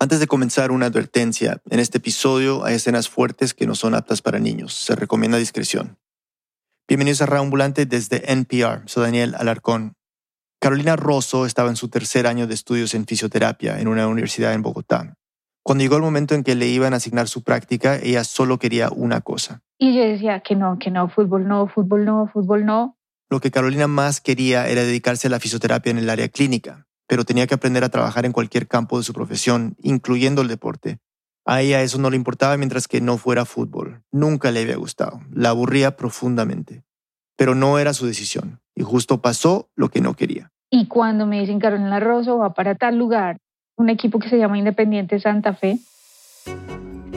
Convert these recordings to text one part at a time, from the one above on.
Antes de comenzar, una advertencia. En este episodio hay escenas fuertes que no son aptas para niños. Se recomienda discreción. Bienvenidos a Raambulante desde NPR. Soy Daniel Alarcón. Carolina Rosso estaba en su tercer año de estudios en fisioterapia en una universidad en Bogotá. Cuando llegó el momento en que le iban a asignar su práctica, ella solo quería una cosa. Y yo decía que no, que no, fútbol no, fútbol no, fútbol no. Lo que Carolina más quería era dedicarse a la fisioterapia en el área clínica pero tenía que aprender a trabajar en cualquier campo de su profesión, incluyendo el deporte. A ella eso no le importaba mientras que no fuera fútbol. Nunca le había gustado. La aburría profundamente. Pero no era su decisión. Y justo pasó lo que no quería. Y cuando me dicen Carolina Rosso va para tal lugar, un equipo que se llama Independiente Santa Fe.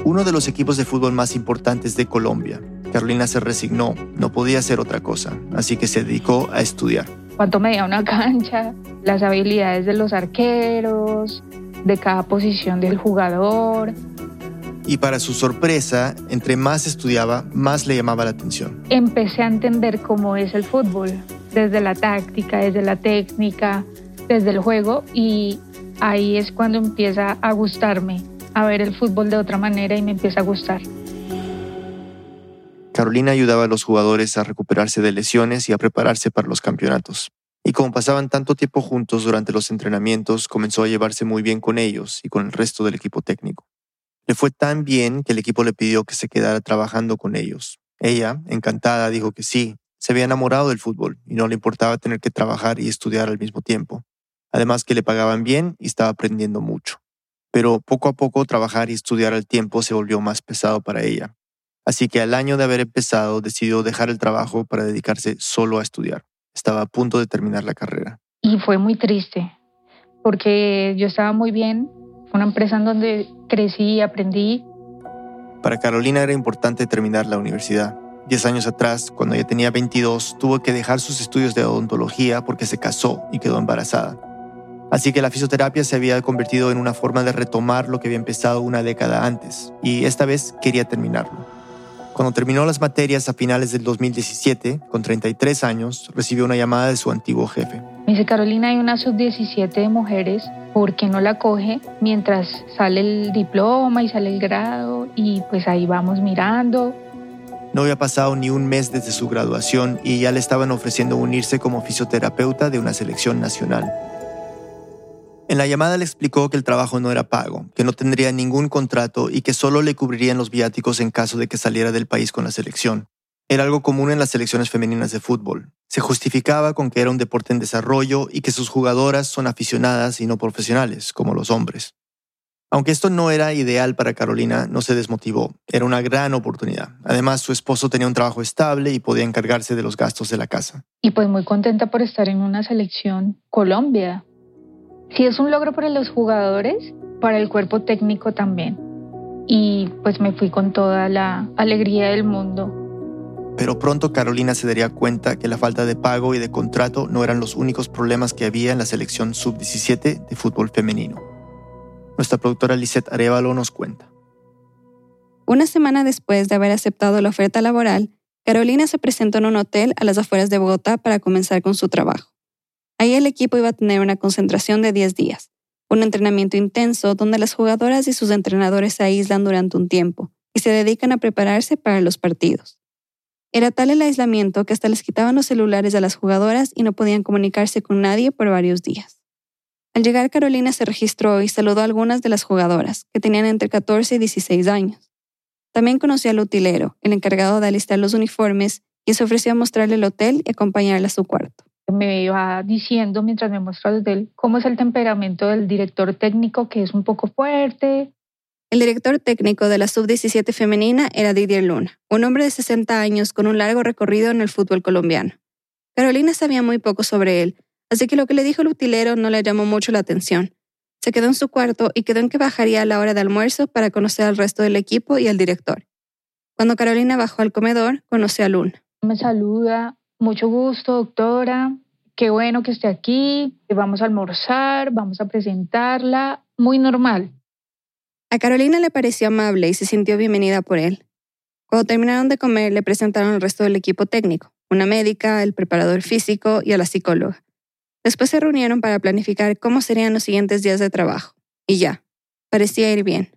Uno de los equipos de fútbol más importantes de Colombia. Carolina se resignó, no podía hacer otra cosa, así que se dedicó a estudiar cuánto medía una cancha, las habilidades de los arqueros, de cada posición del jugador. Y para su sorpresa, entre más estudiaba, más le llamaba la atención. Empecé a entender cómo es el fútbol, desde la táctica, desde la técnica, desde el juego, y ahí es cuando empieza a gustarme, a ver el fútbol de otra manera y me empieza a gustar. Carolina ayudaba a los jugadores a recuperarse de lesiones y a prepararse para los campeonatos. Y como pasaban tanto tiempo juntos durante los entrenamientos, comenzó a llevarse muy bien con ellos y con el resto del equipo técnico. Le fue tan bien que el equipo le pidió que se quedara trabajando con ellos. Ella, encantada, dijo que sí, se había enamorado del fútbol y no le importaba tener que trabajar y estudiar al mismo tiempo. Además que le pagaban bien y estaba aprendiendo mucho. Pero poco a poco trabajar y estudiar al tiempo se volvió más pesado para ella. Así que al año de haber empezado decidió dejar el trabajo para dedicarse solo a estudiar. Estaba a punto de terminar la carrera. Y fue muy triste, porque yo estaba muy bien. Fue una empresa en donde crecí y aprendí. Para Carolina era importante terminar la universidad. Diez años atrás, cuando ella tenía 22, tuvo que dejar sus estudios de odontología porque se casó y quedó embarazada. Así que la fisioterapia se había convertido en una forma de retomar lo que había empezado una década antes, y esta vez quería terminarlo. Cuando terminó las materias a finales del 2017, con 33 años, recibió una llamada de su antiguo jefe. Me dice, Carolina, hay una sub-17 de mujeres, ¿por qué no la coge mientras sale el diploma y sale el grado? Y pues ahí vamos mirando. No había pasado ni un mes desde su graduación y ya le estaban ofreciendo unirse como fisioterapeuta de una selección nacional. En la llamada le explicó que el trabajo no era pago, que no tendría ningún contrato y que solo le cubrirían los viáticos en caso de que saliera del país con la selección. Era algo común en las selecciones femeninas de fútbol. Se justificaba con que era un deporte en desarrollo y que sus jugadoras son aficionadas y no profesionales, como los hombres. Aunque esto no era ideal para Carolina, no se desmotivó. Era una gran oportunidad. Además, su esposo tenía un trabajo estable y podía encargarse de los gastos de la casa. Y pues muy contenta por estar en una selección Colombia, si es un logro para los jugadores, para el cuerpo técnico también. Y pues me fui con toda la alegría del mundo. Pero pronto Carolina se daría cuenta que la falta de pago y de contrato no eran los únicos problemas que había en la selección sub-17 de fútbol femenino. Nuestra productora Lisette Arevalo nos cuenta. Una semana después de haber aceptado la oferta laboral, Carolina se presentó en un hotel a las afueras de Bogotá para comenzar con su trabajo. Ahí el equipo iba a tener una concentración de 10 días, un entrenamiento intenso donde las jugadoras y sus entrenadores se aíslan durante un tiempo y se dedican a prepararse para los partidos. Era tal el aislamiento que hasta les quitaban los celulares a las jugadoras y no podían comunicarse con nadie por varios días. Al llegar Carolina se registró y saludó a algunas de las jugadoras, que tenían entre 14 y 16 años. También conoció al utilero, el encargado de alistar los uniformes, y se ofreció a mostrarle el hotel y acompañarla a su cuarto me iba diciendo mientras me mostraba desde él cómo es el temperamento del director técnico, que es un poco fuerte. El director técnico de la sub-17 femenina era Didier Luna, un hombre de 60 años con un largo recorrido en el fútbol colombiano. Carolina sabía muy poco sobre él, así que lo que le dijo el utilero no le llamó mucho la atención. Se quedó en su cuarto y quedó en que bajaría a la hora de almuerzo para conocer al resto del equipo y al director. Cuando Carolina bajó al comedor, conoció a Luna. Me saluda, mucho gusto, doctora. Qué bueno que esté aquí. Vamos a almorzar, vamos a presentarla. Muy normal. A Carolina le pareció amable y se sintió bienvenida por él. Cuando terminaron de comer, le presentaron al resto del equipo técnico, una médica, el preparador físico y a la psicóloga. Después se reunieron para planificar cómo serían los siguientes días de trabajo. Y ya, Parecía ir bien.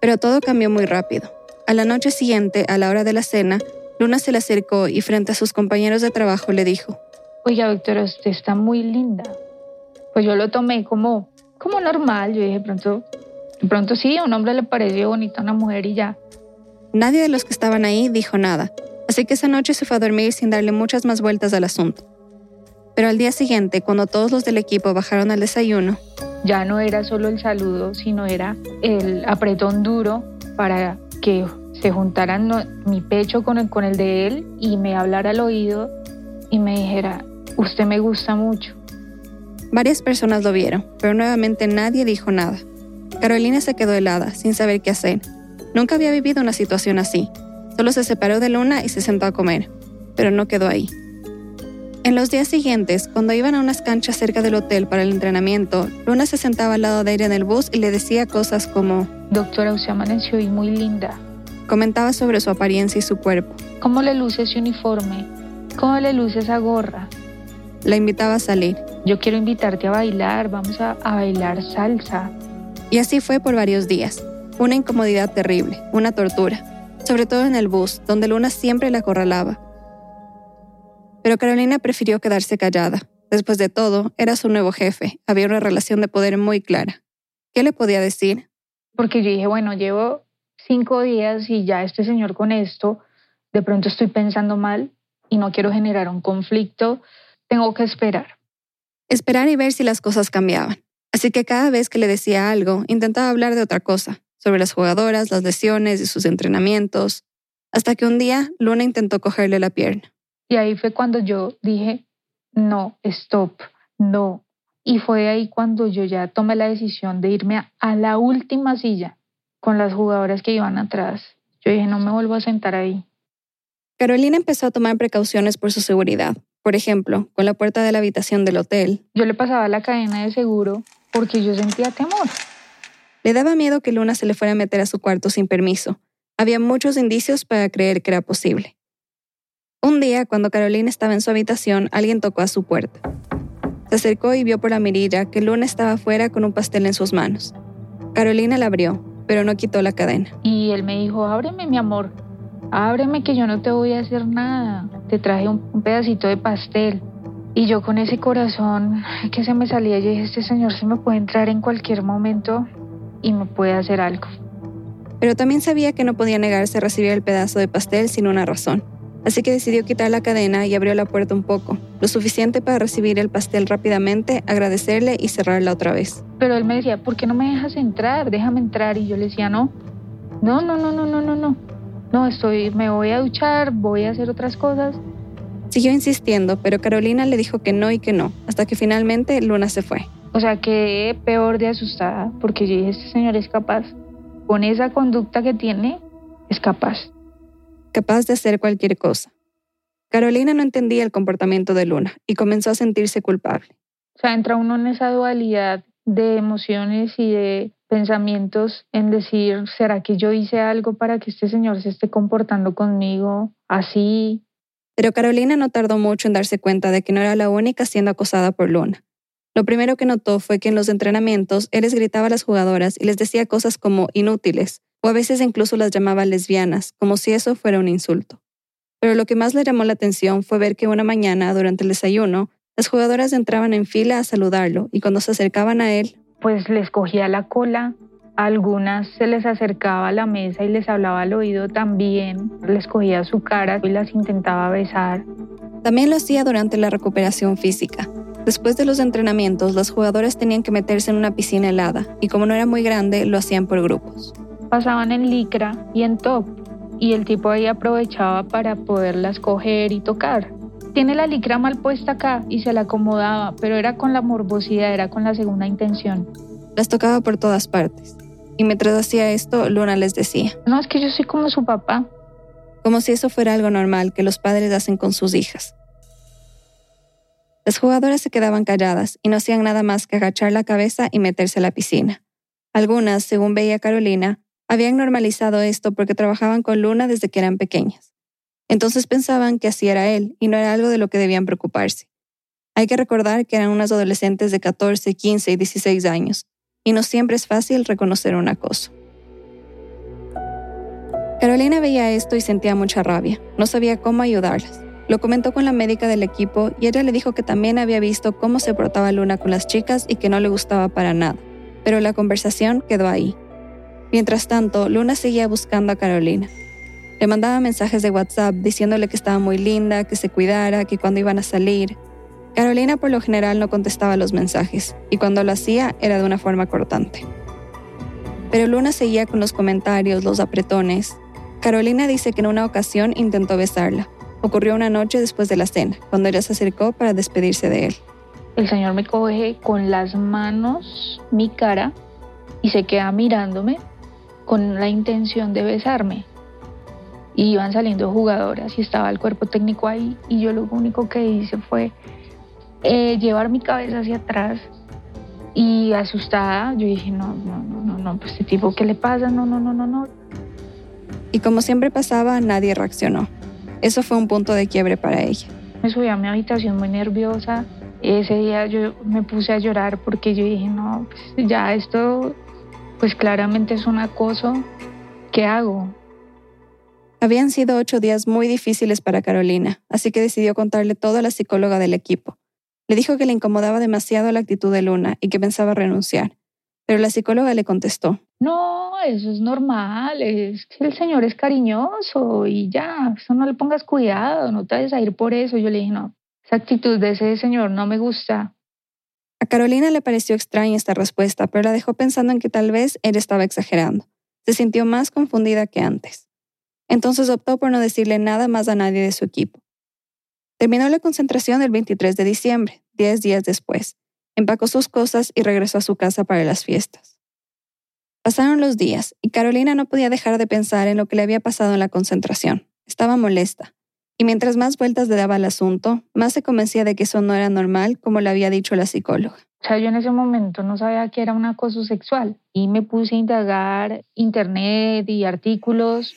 Pero todo cambió muy rápido. A la noche siguiente, a la hora de la cena, Luna se le acercó y frente a sus compañeros de trabajo le dijo, Oiga, Victoria, usted está muy linda. Pues yo lo tomé como, como normal. Yo dije, pronto, de pronto sí, a un hombre le pareció bonita una mujer y ya. Nadie de los que estaban ahí dijo nada, así que esa noche se fue a dormir sin darle muchas más vueltas al asunto. Pero al día siguiente, cuando todos los del equipo bajaron al desayuno, ya no era solo el saludo, sino era el apretón duro para que se juntaran mi pecho con el, con el de él y me hablara al oído y me dijera, usted me gusta mucho. Varias personas lo vieron, pero nuevamente nadie dijo nada. Carolina se quedó helada, sin saber qué hacer. Nunca había vivido una situación así. Solo se separó de Luna y se sentó a comer, pero no quedó ahí. En los días siguientes, cuando iban a unas canchas cerca del hotel para el entrenamiento, Luna se sentaba al lado de ella en el bus y le decía cosas como, Doctora, usted amaneció y muy linda. Comentaba sobre su apariencia y su cuerpo. ¿Cómo le luce ese uniforme? ¿Cómo le luce esa gorra? La invitaba a salir. Yo quiero invitarte a bailar, vamos a, a bailar salsa. Y así fue por varios días. Una incomodidad terrible, una tortura, sobre todo en el bus, donde Luna siempre la acorralaba. Pero Carolina prefirió quedarse callada. Después de todo, era su nuevo jefe, había una relación de poder muy clara. ¿Qué le podía decir? Porque yo dije, bueno, llevo cinco días y ya este señor con esto, de pronto estoy pensando mal y no quiero generar un conflicto, tengo que esperar. Esperar y ver si las cosas cambiaban. Así que cada vez que le decía algo, intentaba hablar de otra cosa, sobre las jugadoras, las lesiones y sus entrenamientos, hasta que un día Luna intentó cogerle la pierna. Y ahí fue cuando yo dije, no, stop, no. Y fue ahí cuando yo ya tomé la decisión de irme a, la última silla con las jugadoras que iban atrás. Yo dije, no me vuelvo a sentar ahí. Carolina empezó a tomar precauciones por su seguridad. Por ejemplo, con la puerta de la habitación del hotel. Yo le pasaba la cadena de seguro porque yo sentía temor. Le daba miedo que Luna se le fuera a meter a su cuarto sin permiso. Había muchos indicios para creer que era posible. Un día, cuando Carolina estaba en su habitación, alguien tocó a su puerta. Se acercó y vio por la mirilla que Luna estaba afuera con un pastel en sus manos. Carolina la abrió, pero no quitó la cadena. Y él me dijo, ábreme mi amor, ábreme que yo no te voy a hacer nada. Te traje un, pedacito de pastel. Y yo con ese corazón que se me salía, yo dije, este señor se me puede entrar en cualquier momento y me puede hacer algo. Pero también sabía que no podía negarse a recibir el pedazo de pastel sin una razón así que decidió quitar la cadena y abrió la puerta un poco, lo suficiente para recibir el pastel rápidamente, agradecerle y cerrarla otra vez. Pero él me decía, ¿por qué no me dejas entrar? Déjame entrar. Y yo le decía, no, no, no, no, no, no, no, no. No, estoy, me voy a duchar, voy a hacer otras cosas. Siguió insistiendo, pero Carolina le dijo que no y que no, hasta que finalmente Luna se fue. O sea, quedé peor de asustada, porque yo dije, este señor es capaz. Con esa conducta que tiene, es capaz capaz de hacer cualquier cosa. Carolina no entendía el comportamiento de Luna y comenzó a sentirse culpable. O sea, entra uno en esa dualidad de emociones y de pensamientos en decir, ¿será que yo hice algo para que este señor se esté comportando conmigo así? Pero Carolina no tardó mucho en darse cuenta de que no era la única siendo acosada por Luna. Lo primero que notó fue que en los entrenamientos él les gritaba a las jugadoras y les decía cosas como inútiles, o a veces incluso las llamaba lesbianas, como si eso fuera un insulto. Pero lo que más le llamó la atención fue ver que una mañana, durante el desayuno, las jugadoras entraban en fila a saludarlo y cuando se acercaban a él, pues les cogía la cola, algunas se les acercaba a la mesa y les hablaba al oído también, les cogía su cara y las intentaba besar. También lo hacía durante la recuperación física. Después de los entrenamientos, las jugadoras tenían que meterse en una piscina helada y como no era muy grande, lo hacían por grupos pasaban en licra y en top y el tipo ahí aprovechaba para poderlas coger y tocar. Tiene la licra mal puesta acá y se la acomodaba, pero era con la morbosidad, era con la segunda intención. Las tocaba por todas partes. Y mientras hacía esto, Luna les decía, no, es que yo soy como su papá. Como si eso fuera algo normal que los padres hacen con sus hijas. Las jugadoras se quedaban calladas y no hacían nada más que agachar la cabeza y meterse a la piscina. Algunas, según veía Carolina, habían normalizado esto porque trabajaban con Luna desde que eran pequeñas. Entonces pensaban que así era él y no era algo de lo que debían preocuparse. Hay que recordar que eran unas adolescentes de 14, 15 y 16 años. y no siempre es fácil reconocer un acoso. Carolina veía esto y sentía mucha rabia. No sabía cómo ayudarlas. Lo comentó con la médica del equipo y ella le dijo que también había visto cómo se portaba Luna con las chicas y que no le gustaba para nada. Pero la conversación quedó ahí. Mientras tanto, Luna seguía buscando a Carolina. Le mandaba mensajes de WhatsApp diciéndole que estaba muy linda, que se cuidara, que cuando iban a salir. Carolina por lo general no contestaba los mensajes y cuando lo hacía era de una forma cortante. Pero Luna seguía con los comentarios, los apretones. Carolina dice que en una ocasión intentó besarla, ocurrió una noche después de la cena, cuando ella se acercó para despedirse de él. El señor me coge con las manos mi cara y se queda mirándome con la intención de besarme. Y iban saliendo jugadoras y estaba el cuerpo técnico ahí y yo lo único que hice fue eh, llevar mi cabeza hacia atrás y asustada yo dije, no, no, no, no, no, pues este tipo, ¿qué le pasa? No, no, no, no, no. Y como siempre pasaba, nadie reaccionó. Eso fue un punto de quiebre para ella. Me subí a mi habitación muy nerviosa. Ese día yo me puse a llorar porque yo dije, no, pues ya esto, pues claramente es un acoso. ¿Qué hago? Habían sido ocho días muy difíciles para Carolina, así que decidió contarle todo a la psicóloga del equipo. Le dijo que le incomodaba demasiado la actitud de Luna y que pensaba renunciar. Pero la psicóloga le contestó, no, eso es normal, es que el Señor es cariñoso y ya, eso no le pongas cuidado, no te vayas a ir por eso. Yo le dije, no, esa actitud de ese Señor no me gusta. A Carolina le pareció extraña esta respuesta, pero la dejó pensando en que tal vez él estaba exagerando. Se sintió más confundida que antes. Entonces optó por no decirle nada más a nadie de su equipo. Terminó la concentración el 23 de diciembre, diez días después. Empacó sus cosas y regresó a su casa para las fiestas. Pasaron los días y Carolina no podía dejar de pensar en lo que le había pasado en la concentración. Estaba molesta. Y mientras más vueltas le daba al asunto, más se convencía de que eso no era normal, como le había dicho la psicóloga. O sea, yo en ese momento no sabía que era un acoso sexual y me puse a indagar internet y artículos.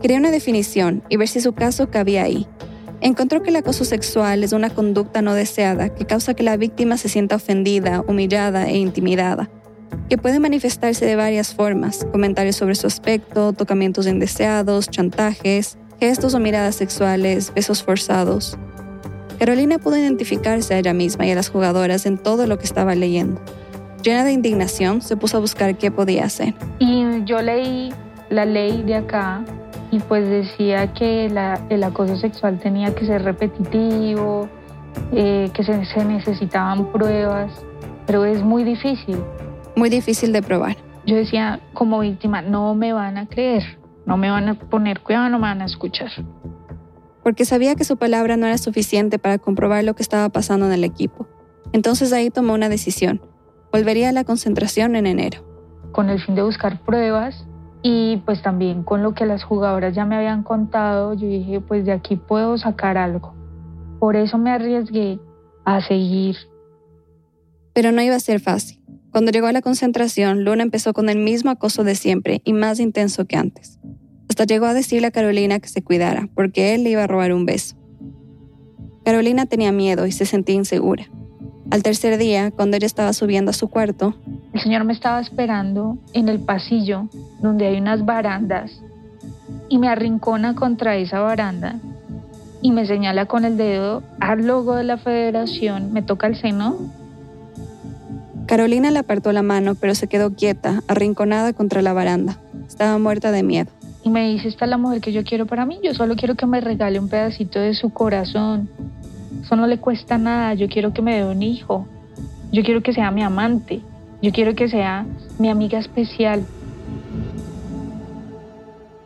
Quería una definición y ver si su caso cabía ahí. Encontró que el acoso sexual es una conducta no deseada que causa que la víctima se sienta ofendida, humillada e intimidada que puede manifestarse de varias formas, comentarios sobre su aspecto, tocamientos indeseados, chantajes, gestos o miradas sexuales, besos forzados. Carolina pudo identificarse a ella misma y a las jugadoras en todo lo que estaba leyendo. Llena de indignación, se puso a buscar qué podía hacer. Y yo leí la ley de acá y pues decía que el acoso sexual tenía que ser repetitivo, eh, que se necesitaban pruebas, pero es muy difícil muy difícil de probar. Yo decía, como víctima, no me van a creer, no me van a poner cuidado, no me van a escuchar. Porque sabía que su palabra no era suficiente para comprobar lo que estaba pasando en el equipo. Entonces ahí tomó una decisión. Volvería a la concentración en enero. Con el fin de buscar pruebas y pues también con lo que las jugadoras ya me habían contado, yo dije, pues de aquí puedo sacar algo. Por eso me arriesgué a seguir. Pero no iba a ser fácil. Cuando llegó a la concentración, Luna empezó con el mismo acoso de siempre y más intenso que antes. Hasta llegó a decirle a Carolina que se cuidara, porque él le iba a robar un beso. Carolina tenía miedo y se sentía insegura. Al tercer día, cuando ella estaba subiendo a su cuarto, el señor me estaba esperando en el pasillo donde hay unas barandas y me arrincona contra esa baranda y me señala con el dedo al logo de la federación, me toca el seno Carolina le apartó la mano, pero se quedó quieta, arrinconada contra la baranda. Estaba muerta de miedo. Y me dice, esta es la mujer que yo quiero para mí, yo solo quiero que me regale un pedacito de su corazón. Eso no le cuesta nada, yo quiero que me dé un hijo. Yo quiero que sea mi amante. Yo quiero que sea mi amiga especial.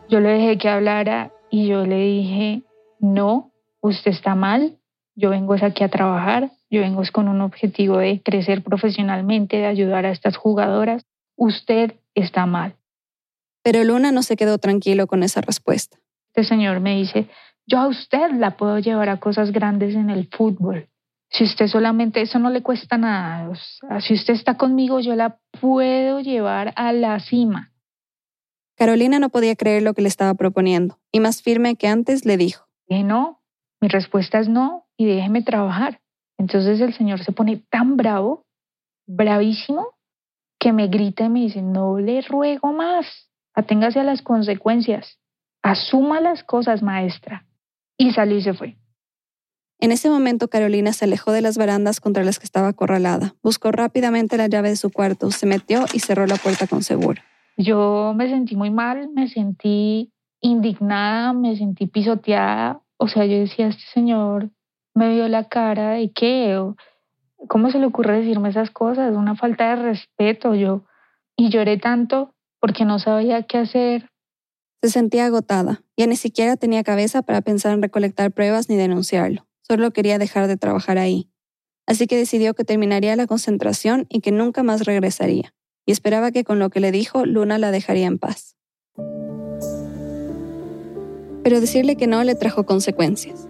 Yo le dejé que hablara y yo le dije, no, usted está mal, yo vengo aquí a trabajar, yo vengo con un objetivo de crecer profesionalmente, de ayudar a estas jugadoras. Usted está mal. Pero Luna no se quedó tranquilo con esa respuesta. Este señor me dice, yo a usted la puedo llevar a cosas grandes en el fútbol. Si usted solamente, eso no le cuesta nada. si usted está conmigo, yo la puedo llevar a la cima. Carolina no podía creer lo que le estaba proponiendo y más firme que antes le dijo. Que no, mi respuesta es no y déjeme trabajar. Entonces el Señor se pone tan bravo, bravísimo, que me grita y me dice, no le ruego más, aténgase a las consecuencias, asuma las cosas, maestra. Y salió y se fue. En ese momento Carolina se alejó de las barandas contra las que estaba acorralada, buscó rápidamente la llave de su cuarto, se metió y cerró la puerta con seguro. Yo me sentí muy mal, me sentí indignada, me sentí pisoteada. O sea, yo decía, este señor me vio la cara de qué, ¿cómo se le ocurre decirme esas cosas? Una falta de respeto. Yo y lloré tanto porque no sabía qué hacer. Se sentía agotada. Ya ni siquiera tenía cabeza para pensar en recolectar pruebas ni denunciarlo. Solo quería dejar de trabajar ahí. Así que decidió que terminaría la concentración y que nunca más regresaría. Y esperaba que con lo que le dijo, Luna la dejaría en paz. Pero decirle que no le trajo consecuencias.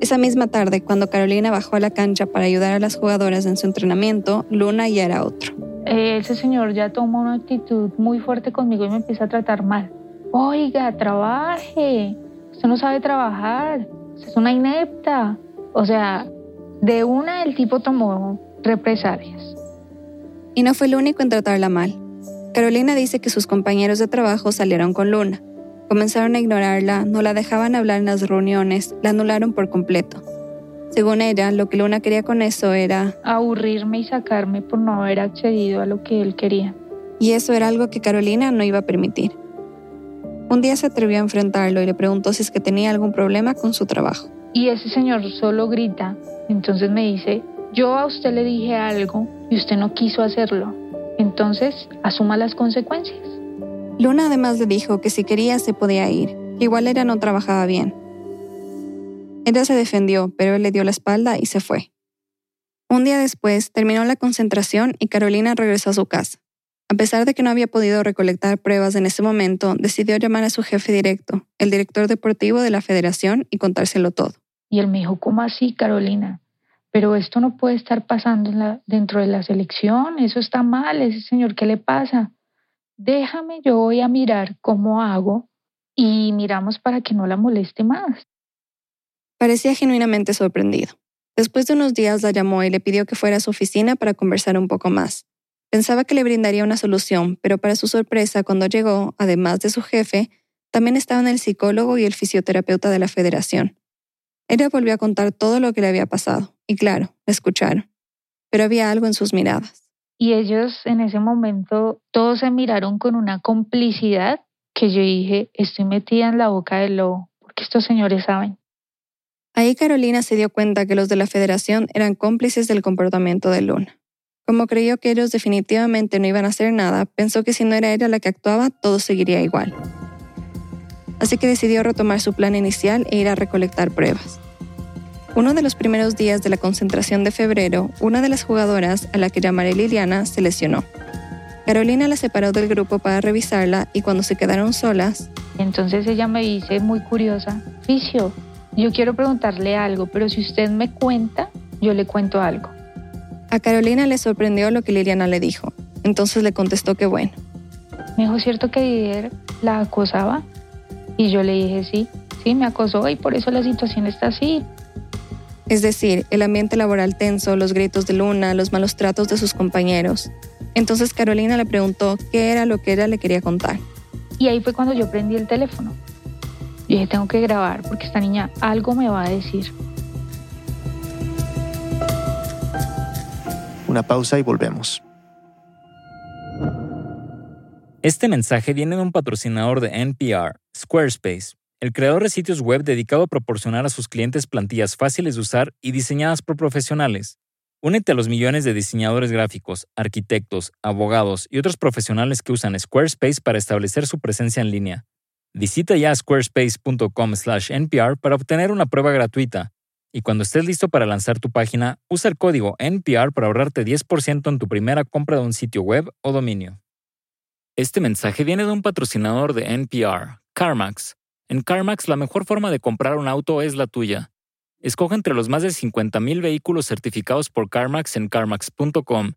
Esa misma tarde, cuando Carolina bajó a la cancha para ayudar a las jugadoras en su entrenamiento, Luna ya era otro. Eh, ese señor ya tomó una actitud muy fuerte conmigo y me empieza a tratar mal. Oiga, trabaje. Usted no sabe trabajar. Usted es una inepta. O sea, de una el tipo tomó represalias. Y no fue el único en tratarla mal. Carolina dice que sus compañeros de trabajo salieron con Luna, Comenzaron a ignorarla, no la dejaban hablar en las reuniones, la anularon por completo. Según ella, lo que Luna quería con eso era aburrirme y sacarme por no haber accedido a lo que él quería. Y eso era algo que Carolina no iba a permitir. Un día se atrevió a enfrentarlo y le preguntó si es que tenía algún problema con su trabajo. Y ese señor solo grita, entonces me dice, yo a usted le dije algo y usted no quiso hacerlo, entonces asuma las consecuencias. Luna además le dijo que si quería se podía ir, igual ella no trabajaba bien. Ella se defendió, pero él le dio la espalda y se fue. Un día después terminó la concentración y Carolina regresó a su casa. A pesar de que no había podido recolectar pruebas en ese momento, decidió llamar a su jefe directo, el director deportivo de la federación, y contárselo todo. Y él me dijo, ¿cómo así, Carolina? Pero esto no puede estar pasando dentro de la selección, eso está mal, ese señor, ¿qué le pasa? Déjame, yo voy a mirar cómo hago y miramos para que no la moleste más. Parecía genuinamente sorprendido. Después de unos días la llamó y le pidió que fuera a su oficina para conversar un poco más. Pensaba que le brindaría una solución, pero para su sorpresa, cuando llegó, además de su jefe, también estaban el psicólogo y el fisioterapeuta de la federación. Ella volvió a contar todo lo que le había pasado, y claro, la escucharon. Pero había algo en sus miradas. Y ellos en ese momento todos se miraron con una complicidad que yo dije, estoy metida en la boca del lobo, porque estos señores saben. Ahí Carolina se dio cuenta que los de la federación eran cómplices del comportamiento de Luna. Como creyó que ellos definitivamente no iban a hacer nada, pensó que si no era ella la que actuaba, todo seguiría igual. Así que decidió retomar su plan inicial e ir a recolectar pruebas. Uno de los primeros días de la concentración de febrero, una de las jugadoras, a la que llamaré Liliana, se lesionó. Carolina la separó del grupo para revisarla y cuando se quedaron solas... Entonces ella me dice, muy curiosa, Ficio, yo quiero preguntarle algo, pero si usted me cuenta, yo le cuento algo. A Carolina le sorprendió lo que Liliana le dijo, entonces le contestó que bueno. Me dijo, ¿cierto que Didier la acosaba? Y yo le dije, sí, sí, me acosó y por eso la situación está así. Es decir, el ambiente laboral tenso, los gritos de Luna, los malos tratos de sus compañeros. Entonces Carolina le preguntó qué era lo que ella le quería contar. Y ahí fue cuando yo prendí el teléfono. Y dije, tengo que grabar porque esta niña algo me va a decir. Una pausa y volvemos. Este mensaje viene de un patrocinador de NPR, Squarespace el creador de sitios web dedicado a proporcionar a sus clientes plantillas fáciles de usar y diseñadas por profesionales. Únete a los millones de diseñadores gráficos, arquitectos, abogados y otros profesionales que usan Squarespace para establecer su presencia en línea. Visita ya squarespace.com/npr para obtener una prueba gratuita. Y cuando estés listo para lanzar tu página, usa el código NPR para ahorrarte 10% en tu primera compra de un sitio web o dominio. Este mensaje viene de un patrocinador de NPR, CarMax en CarMax la mejor forma de comprar un auto es la tuya. Escoge entre los más de 50.000 vehículos certificados por CarMax en carmax.com.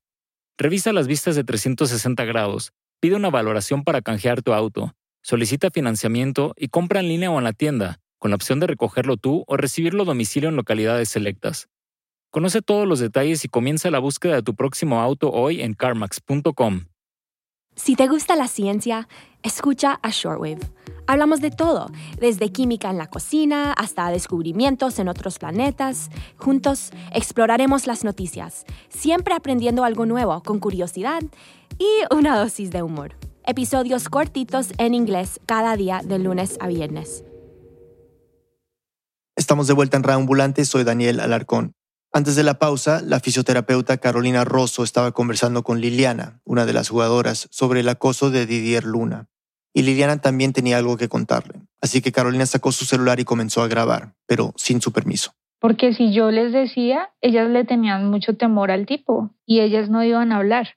Revisa las vistas de 360 grados, pide una valoración para canjear tu auto, solicita financiamiento y compra en línea o en la tienda, con la opción de recogerlo tú o recibirlo a domicilio en localidades selectas. Conoce todos los detalles y comienza la búsqueda de tu próximo auto hoy en carmax.com. Si te gusta la ciencia, escucha a Shortwave. Hablamos de todo, desde química en la cocina hasta descubrimientos en otros planetas. Juntos exploraremos las noticias, siempre aprendiendo algo nuevo con curiosidad y una dosis de humor. Episodios cortitos en inglés cada día de lunes a viernes. Estamos de vuelta en Reambulante, soy Daniel Alarcón. Antes de la pausa, la fisioterapeuta Carolina Rosso estaba conversando con Liliana, una de las jugadoras, sobre el acoso de Didier Luna. Y Liliana también tenía algo que contarle. Así que Carolina sacó su celular y comenzó a grabar, pero sin su permiso. Porque si yo les decía, ellas le tenían mucho temor al tipo y ellas no iban a hablar.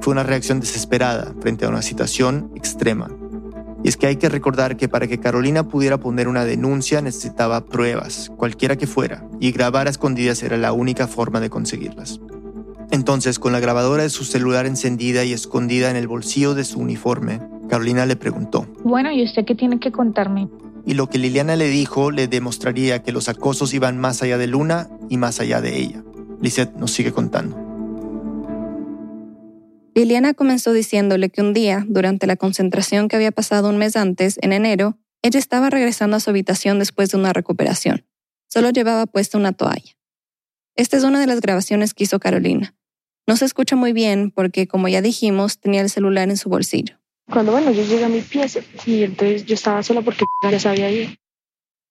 Fue una reacción desesperada frente a una situación extrema. Y es que hay que recordar que para que Carolina pudiera poner una denuncia necesitaba pruebas, cualquiera que fuera, y grabar a escondidas era la única forma de conseguirlas. Entonces, con la grabadora de su celular encendida y escondida en el bolsillo de su uniforme, Carolina le preguntó. Bueno, ¿y usted qué tiene que contarme? Y lo que Liliana le dijo le demostraría que los acosos iban más allá de Luna y más allá de ella. Lisette nos sigue contando. Liliana comenzó diciéndole que un día, durante la concentración que había pasado un mes antes, en enero, ella estaba regresando a su habitación después de una recuperación. Solo llevaba puesta una toalla. Esta es una de las grabaciones que hizo Carolina. No se escucha muy bien porque, como ya dijimos, tenía el celular en su bolsillo. Cuando, bueno, yo llegué a mi pieza y entonces yo estaba sola porque ya sabía ir.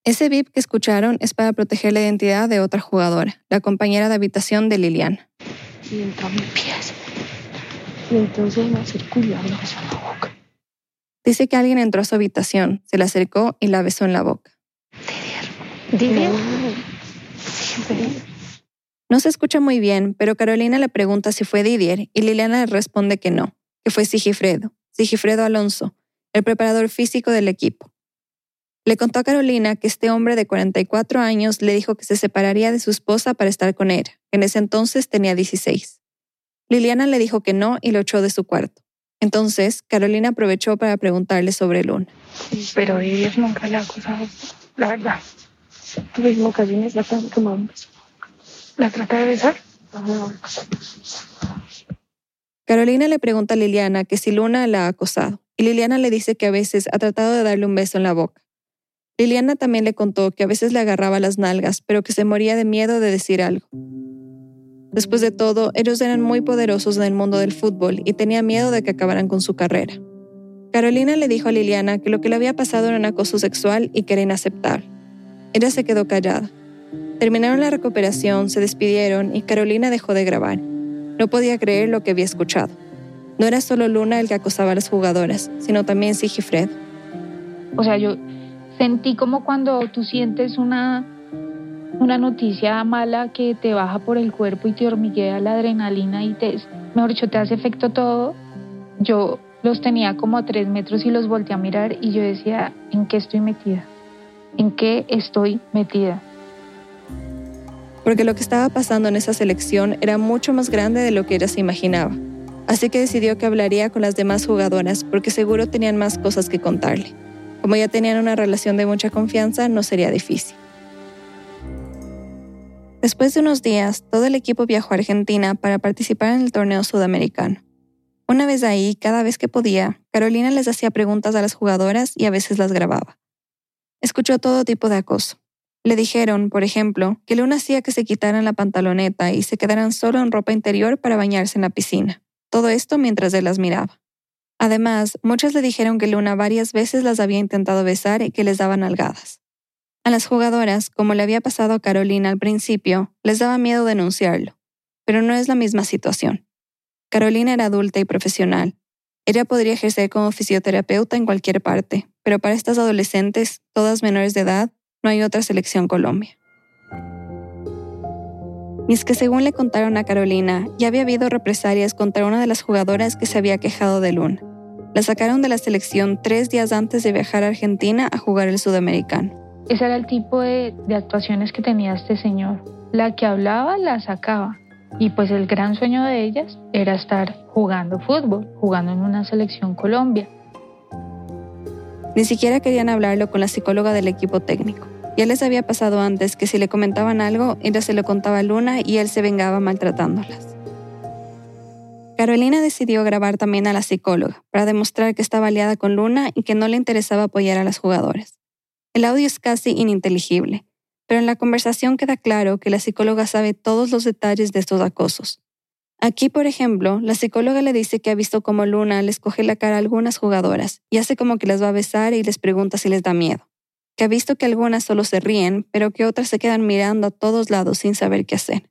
Ese bip que escucharon es para proteger la identidad de otra jugadora, la compañera de habitación de Liliana. Y entró a mi pieza y entonces me acercó y le besó en la boca. Dice que alguien entró a su habitación, se le acercó y la besó en la boca. Didier. No se escucha muy bien, pero Carolina le pregunta si fue Didier y Liliana le responde que no, que fue Sigifredo, Sigifredo Alonso, el preparador físico del equipo. Le contó a Carolina que este hombre de 44 años le dijo que se separaría de su esposa para estar con ella, que en ese entonces tenía 16. Liliana le dijo que no y lo echó de su cuarto. Entonces, Carolina aprovechó para preguntarle sobre Luna. Pero ellos nunca le ha acusado, la verdad. Ocasiones, trata como. ¿La trata de besar? Carolina le pregunta a Liliana que si Luna la ha acosado, y Liliana le dice que a veces ha tratado de darle un beso en la boca. Liliana también le contó que a veces le agarraba las nalgas, pero que se moría de miedo de decir algo. Después de todo, ellos eran muy poderosos en el mundo del fútbol y tenía miedo de que acabaran con su carrera. Carolina le dijo a Liliana que lo que le había pasado era un acoso sexual y que era inaceptable. Ella se quedó callada. Terminaron la recuperación, se despidieron y Carolina dejó de grabar. No podía creer lo que había escuchado. No era solo Luna el que acosaba a las jugadoras, sino también Sigifred. O sea, yo sentí como cuando tú sientes una una noticia mala que te baja por el cuerpo y te hormiguea la adrenalina y te, mejor dicho, te hace efecto todo. Yo los tenía como a tres metros y los volteé a mirar y yo decía, ¿en qué estoy metida? ¿En qué estoy metida? Porque lo que estaba pasando en esa selección era mucho más grande de lo que ella se imaginaba. Así que decidió que hablaría con las demás jugadoras porque seguro tenían más cosas que contarle. Como ya tenían una relación de mucha confianza, no sería difícil. Después de unos días, todo el equipo viajó a Argentina para participar en el torneo sudamericano. Una vez ahí, cada vez que podía, Carolina les hacía preguntas a las jugadoras y a veces las grababa. Escuchó todo tipo de acoso. Le dijeron, por ejemplo, que Luna hacía que se quitaran la pantaloneta y se quedaran solo en ropa interior para bañarse en la piscina. Todo esto mientras él las miraba. Además, muchas le dijeron que Luna varias veces las había intentado besar y que les daban algadas. A las jugadoras, como le había pasado a Carolina al principio, les daba miedo denunciarlo, pero no es la misma situación. Carolina era adulta y profesional. Ella podría ejercer como fisioterapeuta en cualquier parte, pero para estas adolescentes, todas menores de edad, no hay otra selección Colombia. Y es que según le contaron a Carolina, ya había habido represalias contra una de las jugadoras que se había quejado de Luna. La sacaron de la selección tres días antes de viajar a Argentina a jugar el sudamericano. Ese era el tipo de, actuaciones que tenía este señor. La que hablaba la sacaba. Y pues el gran sueño de ellas era estar jugando fútbol, jugando en una selección Colombia. Ni siquiera querían hablarlo con la psicóloga del equipo técnico. Ya les había pasado antes que si le comentaban algo, ella se lo contaba a Luna y él se vengaba maltratándolas. Carolina decidió grabar también a la psicóloga para demostrar que estaba aliada con Luna y que no le interesaba apoyar a las jugadoras. El audio es casi ininteligible, pero en la conversación queda claro que la psicóloga sabe todos los detalles de estos acosos. Aquí, por ejemplo, la psicóloga le dice que ha visto cómo Luna les coge la cara a algunas jugadoras y hace como que las va a besar y les pregunta si les da miedo. Que ha visto que algunas solo se ríen, pero que otras se quedan mirando a todos lados sin saber qué hacer.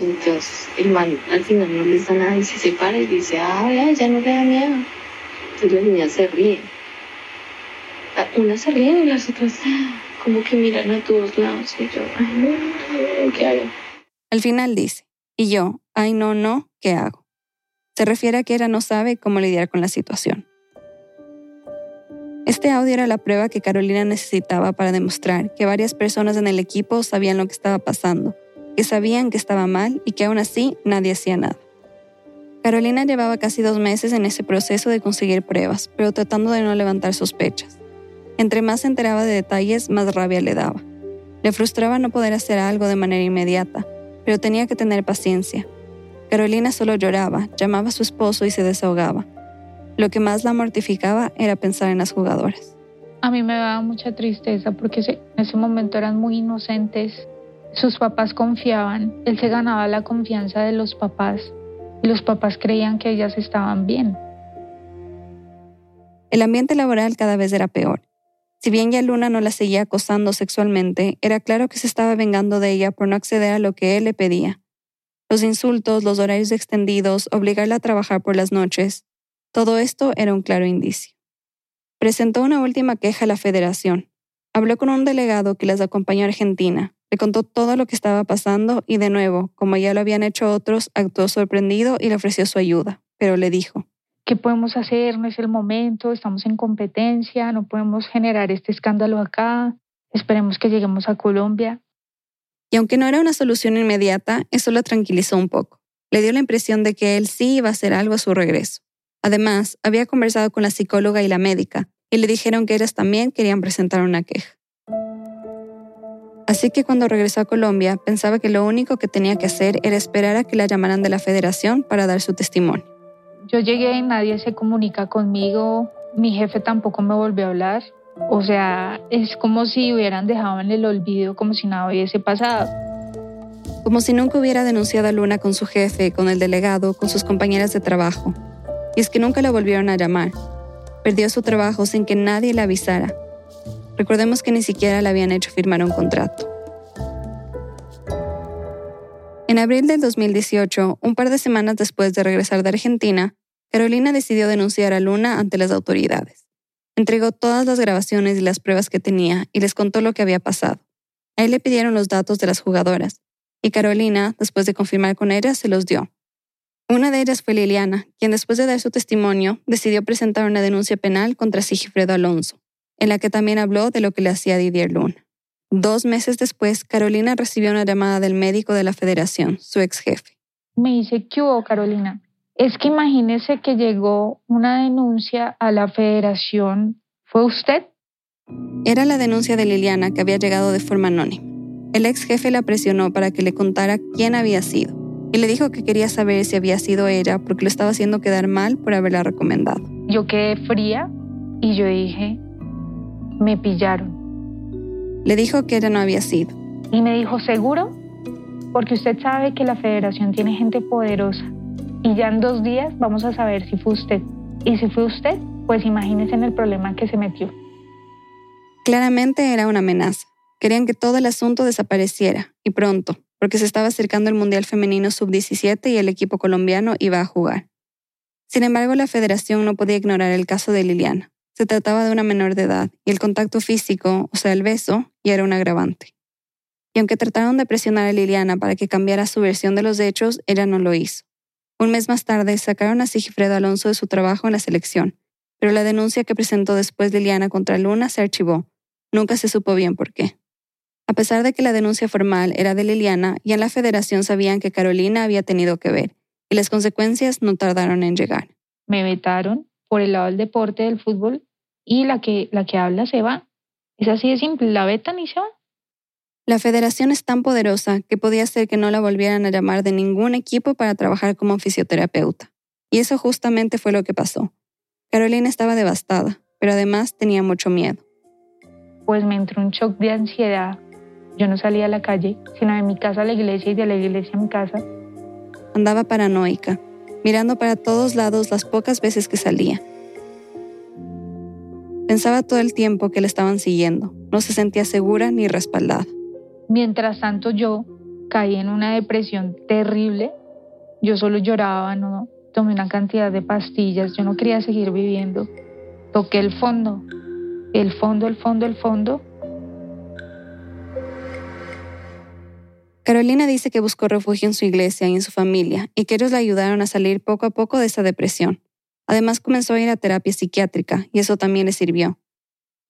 Entonces el man al final no les da nada y se separa y dice, ah, ya, ya no le da miedo. Entonces las niñas se ríen. Ah, Unas se ríen y las otras como que miran a todos lados y yo, ay, no, ¿qué hago? Al final dice, y yo, ay no, no, ¿qué hago? Se refiere a que ella no sabe cómo lidiar con la situación. Este audio era la prueba que Carolina necesitaba para demostrar que varias personas en el equipo sabían lo que estaba pasando, que sabían que estaba mal y que aún así nadie hacía nada. Carolina llevaba casi dos meses en ese proceso de conseguir pruebas, pero tratando de no levantar sospechas. Entre más se enteraba de detalles, más rabia le daba. Le frustraba no poder hacer algo de manera inmediata, pero tenía que tener paciencia. Carolina solo lloraba, llamaba a su esposo y se desahogaba. Lo que más la mortificaba era pensar en las jugadoras. A mí me daba mucha tristeza porque en ese momento eran muy inocentes. Sus papás confiaban, él se ganaba la confianza de los papás y los papás creían que ellas estaban bien. El ambiente laboral cada vez era peor. Si bien ya Luna no la seguía acosando sexualmente, era claro que se estaba vengando de ella por no acceder a lo que él le pedía. Los insultos, los horarios extendidos, obligarla a trabajar por las noches, todo esto era un claro indicio. Presentó una última queja a la federación. Habló con un delegado que las acompañó a Argentina, le contó todo lo que estaba pasando y de nuevo, como ya lo habían hecho otros, actuó sorprendido y le ofreció su ayuda, pero le dijo, ¿Qué podemos hacer? No es el momento, estamos en competencia, no podemos generar este escándalo acá, esperemos que lleguemos a Colombia. Y aunque no era una solución inmediata, eso la tranquilizó un poco. Le dio la impresión de que él sí iba a hacer algo a su regreso. Además, había conversado con la psicóloga y la médica, y le dijeron que ellas también querían presentar una queja. Así que cuando regresó a Colombia, pensaba que lo único que tenía que hacer era esperar a que la llamaran de la federación para dar su testimonio. Yo llegué y nadie se comunica conmigo, mi jefe tampoco me volvió a hablar. O sea, es como si hubieran dejado en el olvido, como si nada hubiese pasado. Como si nunca hubiera denunciado a Luna con su jefe, con el delegado, con sus compañeras de trabajo. Y es que nunca la volvieron a llamar. Perdió su trabajo sin que nadie la avisara. Recordemos que ni siquiera le habían hecho firmar un contrato. En abril del 2018, un par de semanas después de regresar de Argentina, Carolina decidió denunciar a Luna ante las autoridades. Entregó todas las grabaciones y las pruebas que tenía y les contó lo que había pasado. A él le pidieron los datos de las jugadoras, y Carolina, después de confirmar con ellas, se los dio. Una de ellas fue Liliana, quien después de dar su testimonio decidió presentar una denuncia penal contra Sigifredo Alonso, en la que también habló de lo que le hacía Didier Luna. Dos meses después, Carolina recibió una llamada del médico de la federación, su ex jefe. Me dice, ¿qué hubo, Carolina? Es que imagínese que llegó una denuncia a la federación. ¿Fue usted? Era la denuncia de Liliana que había llegado de forma anónima. El ex jefe la presionó para que le contara quién había sido y le dijo que quería saber si había sido ella porque lo estaba haciendo quedar mal por haberla recomendado. Yo quedé fría y yo dije, me pillaron. Le dijo que ella no había sido. Y me dijo, ¿seguro? Porque usted sabe que la federación tiene gente poderosa. Y ya en dos días vamos a saber si fue usted. Y si fue usted, pues imagínese en el problema que se metió. Claramente era una amenaza. Querían que todo el asunto desapareciera, y pronto, porque se estaba acercando el Mundial Femenino Sub-17 y el equipo colombiano iba a jugar. Sin embargo, la federación no podía ignorar el caso de Liliana. Se trataba de una menor de edad y el contacto físico, o sea, el beso, ya era un agravante. Y aunque trataron de presionar a Liliana para que cambiara su versión de los hechos, ella no lo hizo. Un mes más tarde sacaron a Sigifredo Alonso de su trabajo en la selección, pero la denuncia que presentó después Liliana contra Luna se archivó. Nunca se supo bien por qué. A pesar de que la denuncia formal era de Liliana, ya en la federación sabían que Carolina había tenido que ver, y las consecuencias no tardaron en llegar. Me vetaron por el lado del deporte, del fútbol, y la que, la que habla se va. Es así de simple, la vetan y se va. La federación es tan poderosa que podía ser que no la volvieran a llamar de ningún equipo para trabajar como fisioterapeuta. Y eso justamente fue lo que pasó. Carolina estaba devastada, pero además tenía mucho miedo. Pues me entró un shock de ansiedad. Yo no salía a la calle, sino de mi casa a la iglesia y de la iglesia a mi casa. Andaba paranoica, mirando para todos lados las pocas veces que salía. Pensaba todo el tiempo que le estaban siguiendo. No se sentía segura ni respaldada. Mientras tanto yo caí en una depresión terrible. Yo solo lloraba, no tomé una cantidad de pastillas, yo no quería seguir viviendo. Toqué el fondo, el fondo, el fondo, el fondo. Carolina dice que buscó refugio en su iglesia y en su familia y que ellos la ayudaron a salir poco a poco de esa depresión. Además comenzó a ir a terapia psiquiátrica y eso también le sirvió.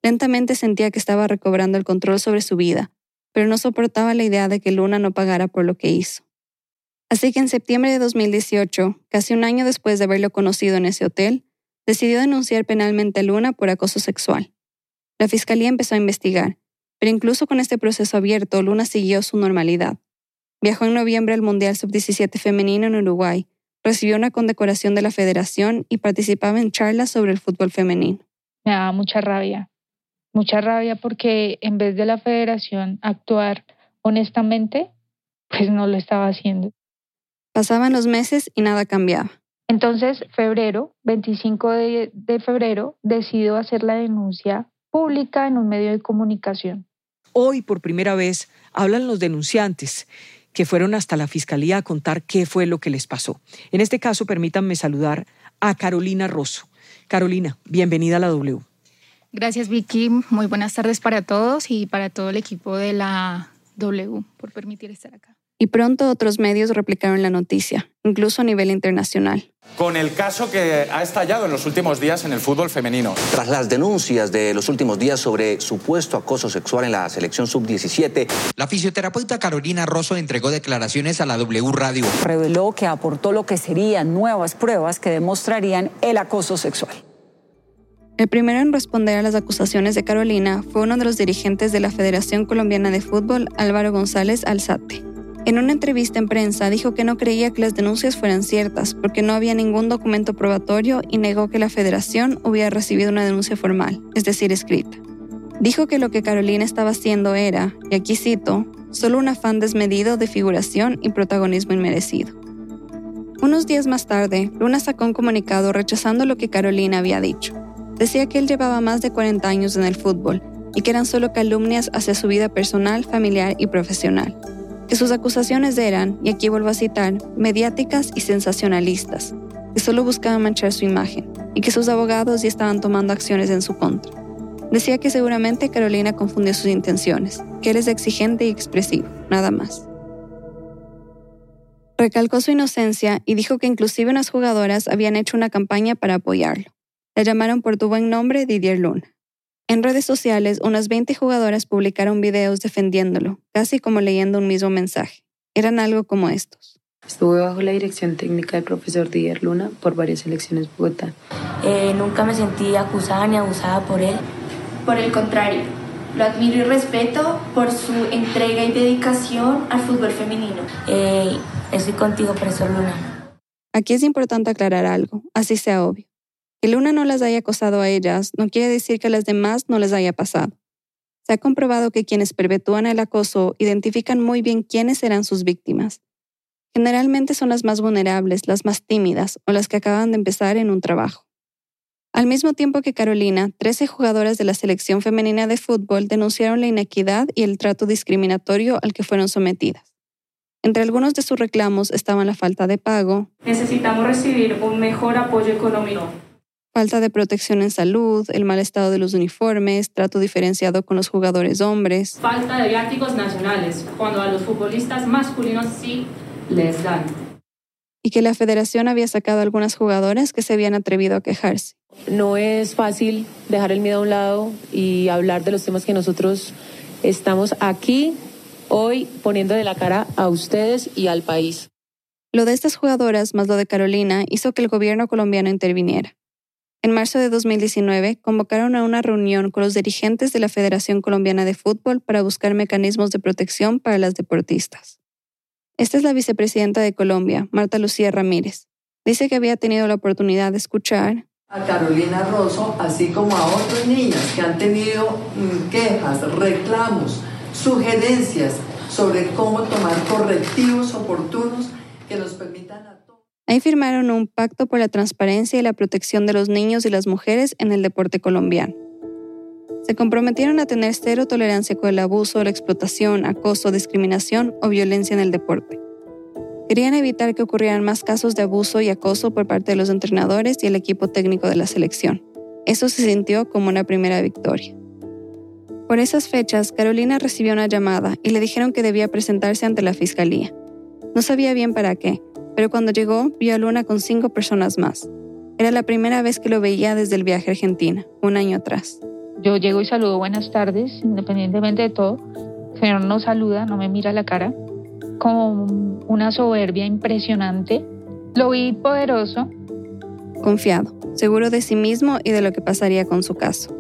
Lentamente sentía que estaba recobrando el control sobre su vida, pero no soportaba la idea de que Luna no pagara por lo que hizo. Así que en septiembre de 2018, casi un año después de haberlo conocido en ese hotel, decidió denunciar penalmente a Luna por acoso sexual. La fiscalía empezó a investigar, pero incluso con este proceso abierto, Luna siguió su normalidad. Viajó en noviembre al Mundial Sub-17 femenino en Uruguay recibió una condecoración de la federación y participaba en charlas sobre el fútbol femenino. Me daba mucha rabia, mucha rabia porque en vez de la federación actuar honestamente, pues no lo estaba haciendo. Pasaban los meses y nada cambiaba. Entonces, febrero, 25 de, de febrero, decido hacer la denuncia pública en un medio de comunicación. Hoy, por primera vez, hablan los denunciantes que fueron hasta la fiscalía a contar qué fue lo que les pasó. En este caso, permítanme saludar a Carolina Rosso. Carolina, bienvenida a la W. Gracias, Vicky. Muy buenas tardes para todos y para todo el equipo de la W por permitir estar acá y pronto otros medios replicaron la noticia, incluso a nivel internacional. Con el caso que ha estallado en los últimos días en el fútbol femenino. Tras las denuncias de los últimos días sobre supuesto acoso sexual en la selección sub-17, la fisioterapeuta Carolina Rosso entregó declaraciones a la W Radio. Reveló que aportó lo que serían nuevas pruebas que demostrarían el acoso sexual. El primero en responder a las acusaciones de Carolina fue uno de los dirigentes de la Federación Colombiana de Fútbol, Álvaro González Alzate. En una entrevista en prensa dijo que no creía que las denuncias fueran ciertas porque no había ningún documento probatorio y negó que la federación hubiera recibido una denuncia formal, es decir, escrita. Dijo que lo que Carolina estaba haciendo era, y aquí cito, solo un afán desmedido de figuración y protagonismo inmerecido. Unos días más tarde, Luna sacó un comunicado rechazando lo que Carolina había dicho. Decía que él llevaba más de 40 años en el fútbol y que eran solo calumnias hacia su vida personal, familiar y profesional que sus acusaciones eran, y aquí vuelvo a citar, mediáticas y sensacionalistas, que solo buscaban manchar su imagen y que sus abogados ya estaban tomando acciones en su contra. Decía que seguramente Carolina confundió sus intenciones, que él es exigente y expresivo, nada más. Recalcó su inocencia y dijo que inclusive unas jugadoras habían hecho una campaña para apoyarlo. Le llamaron por tu buen nombre Didier Luna. En redes sociales, unas 20 jugadoras publicaron videos defendiéndolo, casi como leyendo un mismo mensaje. Eran algo como estos. Estuve bajo la dirección técnica del profesor Didier Luna por varias selecciones Bogotá. Eh, nunca me sentí acusada ni abusada por él. Por el contrario, lo admiro y respeto por su entrega y dedicación al fútbol femenino. Eh, estoy contigo, profesor Luna. Aquí es importante aclarar algo, así sea obvio. Que Luna no las haya acosado a ellas no quiere decir que a las demás no les haya pasado. Se ha comprobado que quienes perpetúan el acoso identifican muy bien quiénes serán sus víctimas. Generalmente son las más vulnerables, las más tímidas o las que acaban de empezar en un trabajo. Al mismo tiempo que Carolina, 13 jugadoras de la selección femenina de fútbol denunciaron la inequidad y el trato discriminatorio al que fueron sometidas. Entre algunos de sus reclamos estaban la falta de pago. Necesitamos recibir un mejor apoyo económico falta de protección en salud, el mal estado de los uniformes, trato diferenciado con los jugadores hombres. Falta de viáticos nacionales, cuando a los futbolistas masculinos sí les dan. Y que la federación había sacado a algunas jugadoras que se habían atrevido a quejarse. No es fácil dejar el miedo a un lado y hablar de los temas que nosotros estamos aquí hoy poniendo de la cara a ustedes y al país. Lo de estas jugadoras, más lo de Carolina, hizo que el gobierno colombiano interviniera. En marzo de 2019, convocaron a una reunión con los dirigentes de la Federación Colombiana de Fútbol para buscar mecanismos de protección para las deportistas. Esta es la vicepresidenta de Colombia, Marta Lucía Ramírez. Dice que había tenido la oportunidad de escuchar a Carolina Rosso, así como a otras niñas que han tenido mm, quejas, reclamos, sugerencias sobre cómo tomar correctivos oportunos que nos permitan. Ahí firmaron un pacto por la transparencia y la protección de los niños y las mujeres en el deporte colombiano. Se comprometieron a tener cero tolerancia con el abuso, la explotación, acoso, discriminación o violencia en el deporte. Querían evitar que ocurrieran más casos de abuso y acoso por parte de los entrenadores y el equipo técnico de la selección. Eso se sintió como una primera victoria. Por esas fechas, Carolina recibió una llamada y le dijeron que debía presentarse ante la fiscalía. No sabía bien para qué, pero cuando llegó vio a Luna con cinco personas más. Era la primera vez que lo veía desde el viaje a Argentina, un año atrás. Yo llego y saludo buenas tardes, independientemente de todo. El señor no saluda, no me mira la cara, con una soberbia impresionante. Lo vi poderoso. Confiado, seguro de sí mismo y de lo que pasaría con su caso.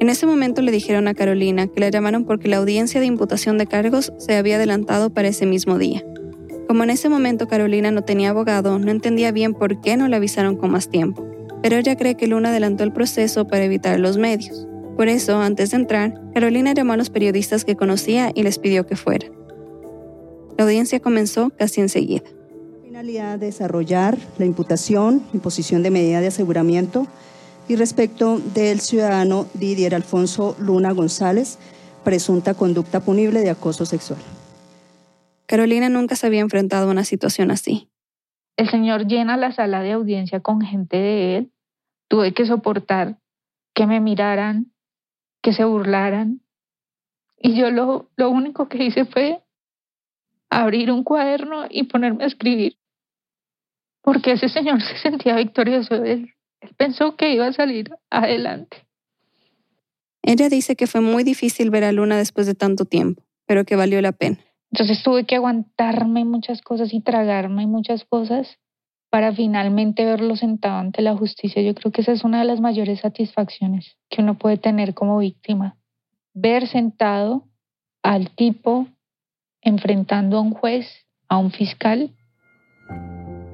En ese momento le dijeron a Carolina que la llamaron porque la audiencia de imputación de cargos se había adelantado para ese mismo día. Como en ese momento Carolina no tenía abogado, no entendía bien por qué no le avisaron con más tiempo, pero ella cree que Luna adelantó el proceso para evitar los medios. Por eso, antes de entrar, Carolina llamó a los periodistas que conocía y les pidió que fueran. La audiencia comenzó casi enseguida. Finalidad desarrollar la imputación, imposición de medida de aseguramiento y respecto del ciudadano Didier Alfonso Luna González, presunta conducta punible de acoso sexual. Carolina nunca se había enfrentado a una situación así. El señor llena la sala de audiencia con gente de él. Tuve que soportar que me miraran, que se burlaran. Y yo lo, lo único que hice fue abrir un cuaderno y ponerme a escribir. Porque ese señor se sentía victorioso. Él, él pensó que iba a salir adelante. Ella dice que fue muy difícil ver a Luna después de tanto tiempo, pero que valió la pena. Entonces tuve que aguantarme muchas cosas y tragarme muchas cosas para finalmente verlo sentado ante la justicia. Yo creo que esa es una de las mayores satisfacciones que uno puede tener como víctima. Ver sentado al tipo enfrentando a un juez, a un fiscal.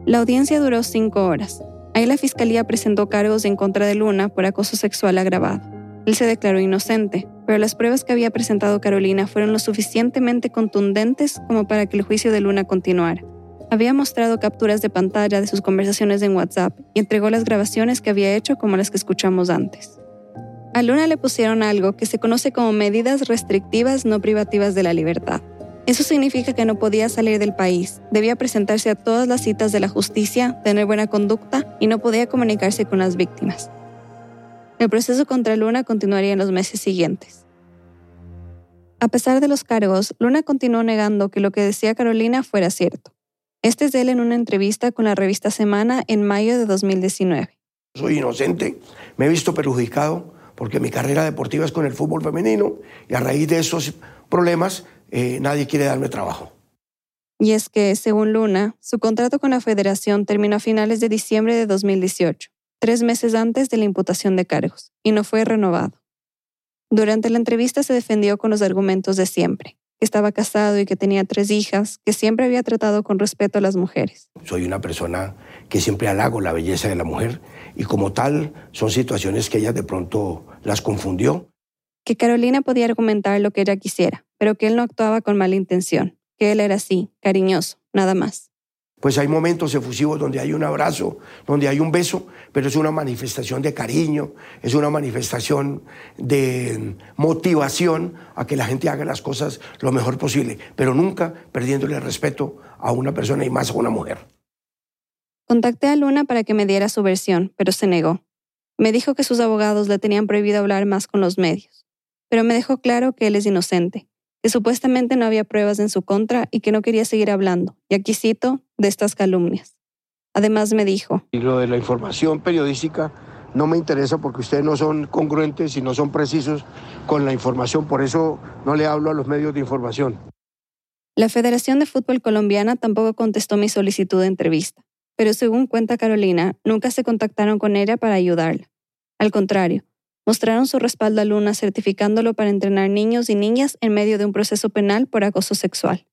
La audiencia duró cinco horas. Ahí la fiscalía presentó cargos en contra de Luna por acoso sexual agravado. Él se declaró inocente, pero las pruebas que había presentado Carolina fueron lo suficientemente contundentes como para que el juicio de Luna continuara. Había mostrado capturas de pantalla de sus conversaciones en WhatsApp y entregó las grabaciones que había hecho como las que escuchamos antes. A Luna le pusieron algo que se conoce como medidas restrictivas no privativas de la libertad. Eso significa que no podía salir del país, debía presentarse a todas las citas de la justicia, tener buena conducta y no podía comunicarse con las víctimas. El proceso contra Luna continuaría en los meses siguientes. A pesar de los cargos, Luna continuó negando que lo que decía Carolina fuera cierto. Este es de él en una entrevista con la revista Semana en mayo de 2019. Soy inocente, me he visto perjudicado porque mi carrera deportiva es con el fútbol femenino y a raíz de esos problemas eh, nadie quiere darme trabajo. Y es que, según Luna, su contrato con la federación terminó a finales de diciembre de 2018, tres meses antes de la imputación de cargos, y no fue renovado. Durante la entrevista se defendió con los argumentos de siempre, que estaba casado y que tenía tres hijas, que siempre había tratado con respeto a las mujeres. Soy una persona que siempre halago la belleza de la mujer y como tal son situaciones que ella de pronto las confundió. Que Carolina podía argumentar lo que ella quisiera, pero que él no actuaba con mala intención, que él era así, cariñoso, nada más. Pues hay momentos efusivos donde hay un abrazo, donde hay un beso, pero es una manifestación de cariño, es una manifestación de motivación a que la gente haga las cosas lo mejor posible, pero nunca perdiéndole respeto a una persona y más a una mujer. Contacté a Luna para que me diera su versión, pero se negó. Me dijo que sus abogados le tenían prohibido hablar más con los medios, pero me dejó claro que él es inocente que supuestamente no había pruebas en su contra y que no quería seguir hablando, y aquí cito, de estas calumnias. Además me dijo, y lo de la información periodística no me interesa porque ustedes no son congruentes y no son precisos con la información, por eso no le hablo a los medios de información. La Federación de Fútbol Colombiana tampoco contestó mi solicitud de entrevista, pero según cuenta Carolina, nunca se contactaron con ella para ayudarla. Al contrario, mostraron su respaldo a Luna certificándolo para entrenar niños y niñas en medio de un proceso penal por acoso sexual.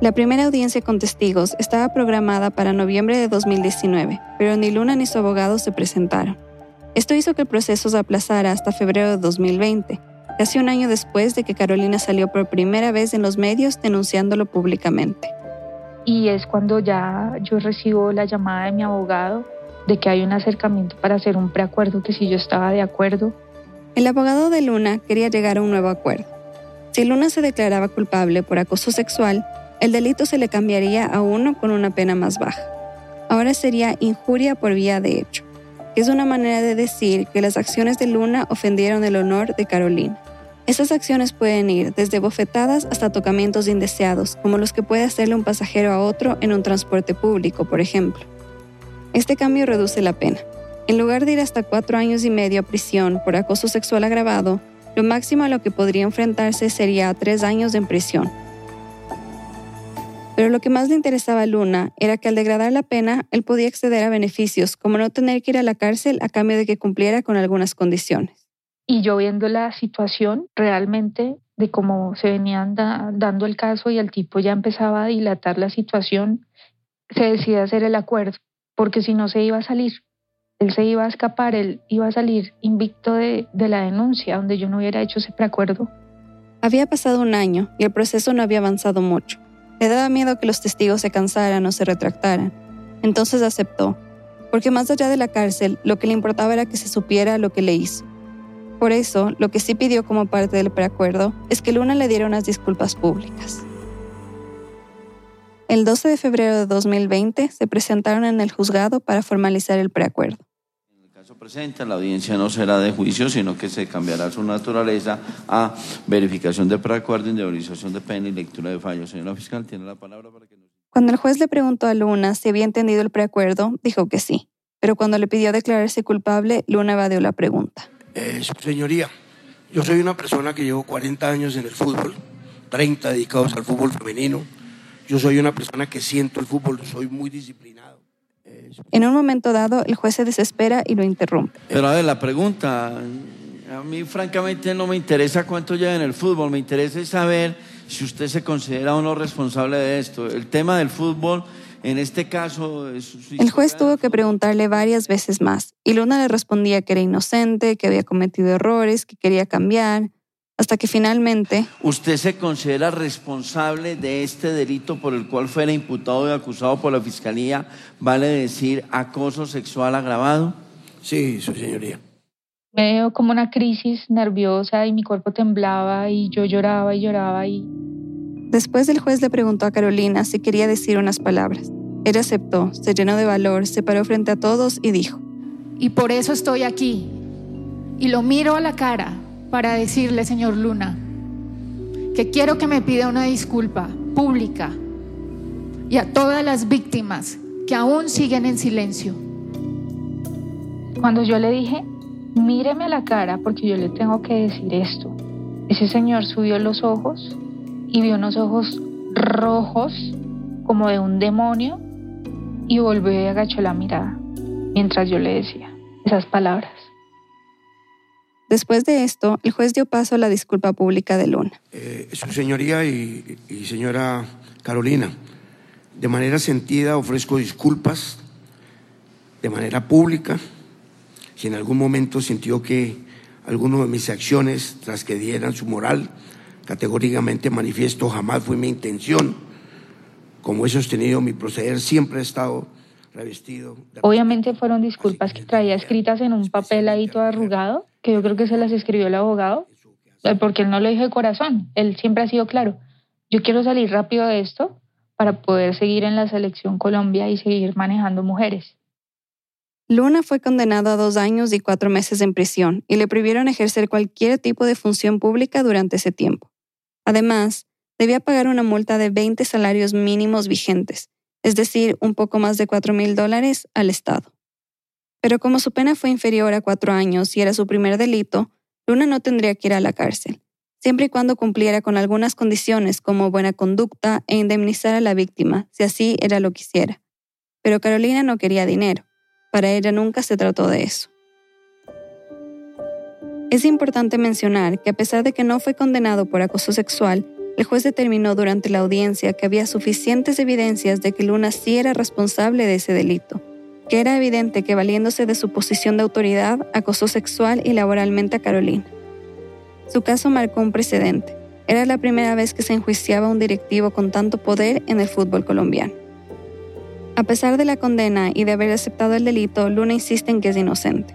La primera audiencia con testigos estaba programada para noviembre de 2019, pero ni Luna ni su abogado se presentaron. Esto hizo que el proceso se aplazara hasta febrero de 2020, casi un año después de que Carolina salió por primera vez en los medios denunciándolo públicamente. Y es cuando ya yo recibo la llamada de mi abogado de que hay un acercamiento para hacer un preacuerdo, que si yo estaba de acuerdo. El abogado de Luna quería llegar a un nuevo acuerdo. Si Luna se declaraba culpable por acoso sexual, el delito se le cambiaría a uno con una pena más baja. Ahora sería injuria por vía de hecho, es una manera de decir que las acciones de Luna ofendieron el honor de Carolina. Esas acciones pueden ir desde bofetadas hasta tocamientos indeseados, como los que puede hacerle un pasajero a otro en un transporte público, por ejemplo. Este cambio reduce la pena. En lugar de ir hasta cuatro años y medio a prisión por acoso sexual agravado, lo máximo a lo que podría enfrentarse sería tres años en prisión. Pero lo que más le interesaba a Luna era que al degradar la pena, él podía acceder a beneficios, como no tener que ir a la cárcel a cambio de que cumpliera con algunas condiciones. Y yo viendo la situación realmente de cómo se venían dando el caso y el tipo ya empezaba a dilatar la situación, se decide hacer el acuerdo porque si no se iba a salir, él se iba a escapar, él iba a salir invicto de, de la denuncia, donde yo no hubiera hecho ese preacuerdo. Había pasado un año y el proceso no había avanzado mucho. Le daba miedo que los testigos se cansaran o se retractaran. Entonces aceptó, porque más allá de la cárcel, lo que le importaba era que se supiera lo que le hizo. Por eso, lo que sí pidió como parte del preacuerdo es que Luna le diera unas disculpas públicas. El 12 de febrero de 2020 se presentaron en el juzgado para formalizar el preacuerdo. En el caso presente, la audiencia no será de juicio, sino que se cambiará su naturaleza a verificación de preacuerdo, indemnización de pena y lectura de fallos. Señora fiscal, tiene la palabra para que nos... Cuando el juez le preguntó a Luna si había entendido el preacuerdo, dijo que sí. Pero cuando le pidió declararse culpable, Luna evadió la pregunta. Eh, señoría, yo soy una persona que llevo 40 años en el fútbol, 30 dedicados al fútbol femenino yo soy una persona que siento el fútbol, soy muy disciplinado. En un momento dado, el juez se desespera y lo interrumpe. Pero a ver, la pregunta, a mí francamente no me interesa cuánto lleva en el fútbol, me interesa saber si usted se considera o no responsable de esto. El tema del fútbol, en este caso... el juez tuvo que preguntarle varias veces más, y Luna le respondía que era inocente, que había cometido errores, que quería cambiar hasta que finalmente... ¿Usted se considera responsable de este delito por el cual fuera imputado y acusado por la Fiscalía, vale decir acoso sexual agravado? Sí, su señoría. Me dio como una crisis nerviosa y mi cuerpo temblaba y yo lloraba y lloraba y... Después el juez le preguntó a Carolina si quería decir unas palabras. Ella aceptó, se llenó de valor, se paró frente a todos y dijo. Y por eso estoy aquí. Y lo miro a la cara para decirle, señor Luna, que quiero que me pida una disculpa pública y a todas las víctimas que aún siguen en silencio. Cuando yo le dije, míreme a la cara porque yo le tengo que decir esto, ese señor subió los ojos y vio unos ojos rojos como de un demonio y volvió y agachó la mirada mientras yo le decía esas palabras. Después de esto, el juez dio paso a la disculpa pública de Luna. Eh, su señoría y, señora Carolina, de manera sentida ofrezco disculpas de manera pública. Si en algún momento sintió que alguno de mis acciones trasgredieran su moral, categóricamente manifiesto jamás fue mi intención. Como he sostenido, mi proceder siempre ha estado revestido. Obviamente fueron disculpas que traía escritas en un papel ahí todo arrugado que yo creo que se las escribió el abogado, porque él no lo dijo de corazón, él siempre ha sido claro, yo quiero salir rápido de esto para poder seguir en la selección Colombia y seguir manejando mujeres. Luna fue condenado a dos años y cuatro meses en prisión y le prohibieron ejercer cualquier tipo de función pública durante ese tiempo. Además, debía pagar una multa de 20 salarios mínimos vigentes, es decir, un poco más de 4 mil dólares al Estado. Pero como su pena fue inferior a cuatro años y era su primer delito, Luna no tendría que ir a la cárcel, siempre y cuando cumpliera con algunas condiciones como buena conducta e indemnizar a la víctima, si así era lo quisiera. Pero Carolina no quería dinero. Para ella nunca se trató de eso. Es importante mencionar que a pesar de que no fue condenado por acoso sexual, el juez determinó durante la audiencia que había suficientes evidencias de que Luna sí era responsable de ese delito, que era evidente que valiéndose de su posición de autoridad acosó sexual y laboralmente a Carolina. Su caso marcó un precedente. Era la primera vez que se enjuiciaba un directivo con tanto poder en el fútbol colombiano. A pesar de la condena y de haber aceptado el delito, Luna insiste en que es inocente.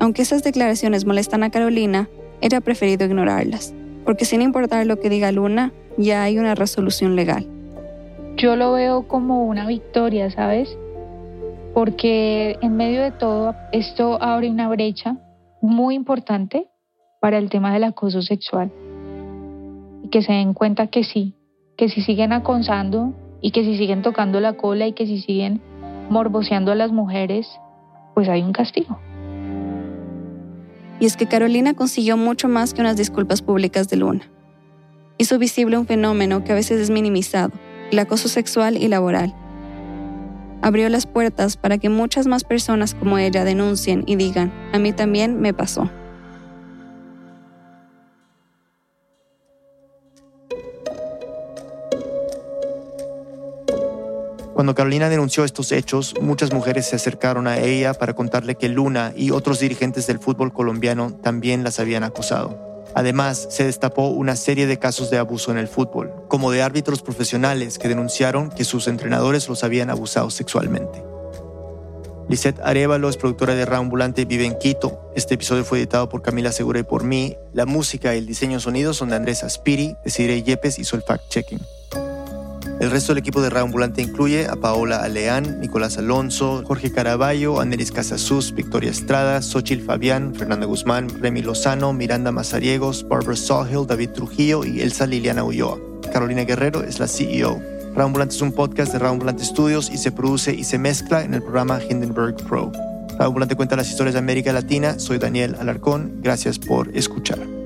Aunque esas declaraciones molestan a Carolina, era preferido ignorarlas porque sin importar lo que diga Luna, ya hay una resolución legal. Yo lo veo como una victoria, ¿sabes? Porque en medio de todo esto abre una brecha muy importante para el tema del acoso sexual. Y que se den cuenta que sí, que si siguen acosando y que si siguen tocando la cola y que si siguen morboseando a las mujeres, pues hay un castigo. Y es que Carolina consiguió mucho más que unas disculpas públicas de Luna. Hizo visible un fenómeno que a veces es minimizado, el acoso sexual y laboral. Abrió las puertas para que muchas más personas como ella denuncien y digan, a mí también me pasó. Cuando Carolina denunció estos hechos, muchas mujeres se acercaron a ella para contarle que Luna y otros dirigentes del fútbol colombiano también las habían acosado. Además, se destapó una serie de casos de abuso en el fútbol, como de árbitros profesionales que denunciaron que sus entrenadores los habían abusado sexualmente. Lisette Arevalo es productora de Raambulante vive en Quito. Este episodio fue editado por Camila Segura y por mí. La música y el diseño sonido son de Andrés Aspiri, de Yepes y el fact-checking. El resto del equipo de Ambulante incluye a Paola Aleán, Nicolás Alonso, Jorge Caraballo, Anelis Casasus, Victoria Estrada, Xochil Fabián, Fernanda Guzmán, Remy Lozano, Miranda Mazariegos, Barbara Sawhill, David Trujillo y Elsa Liliana Ulloa. Carolina Guerrero es la CEO. Ambulante es un podcast de Ambulante Studios y se produce y se mezcla en el programa Hindenburg Pro. Ambulante cuenta las historias de América Latina. Soy Daniel Alarcón. Gracias por escuchar.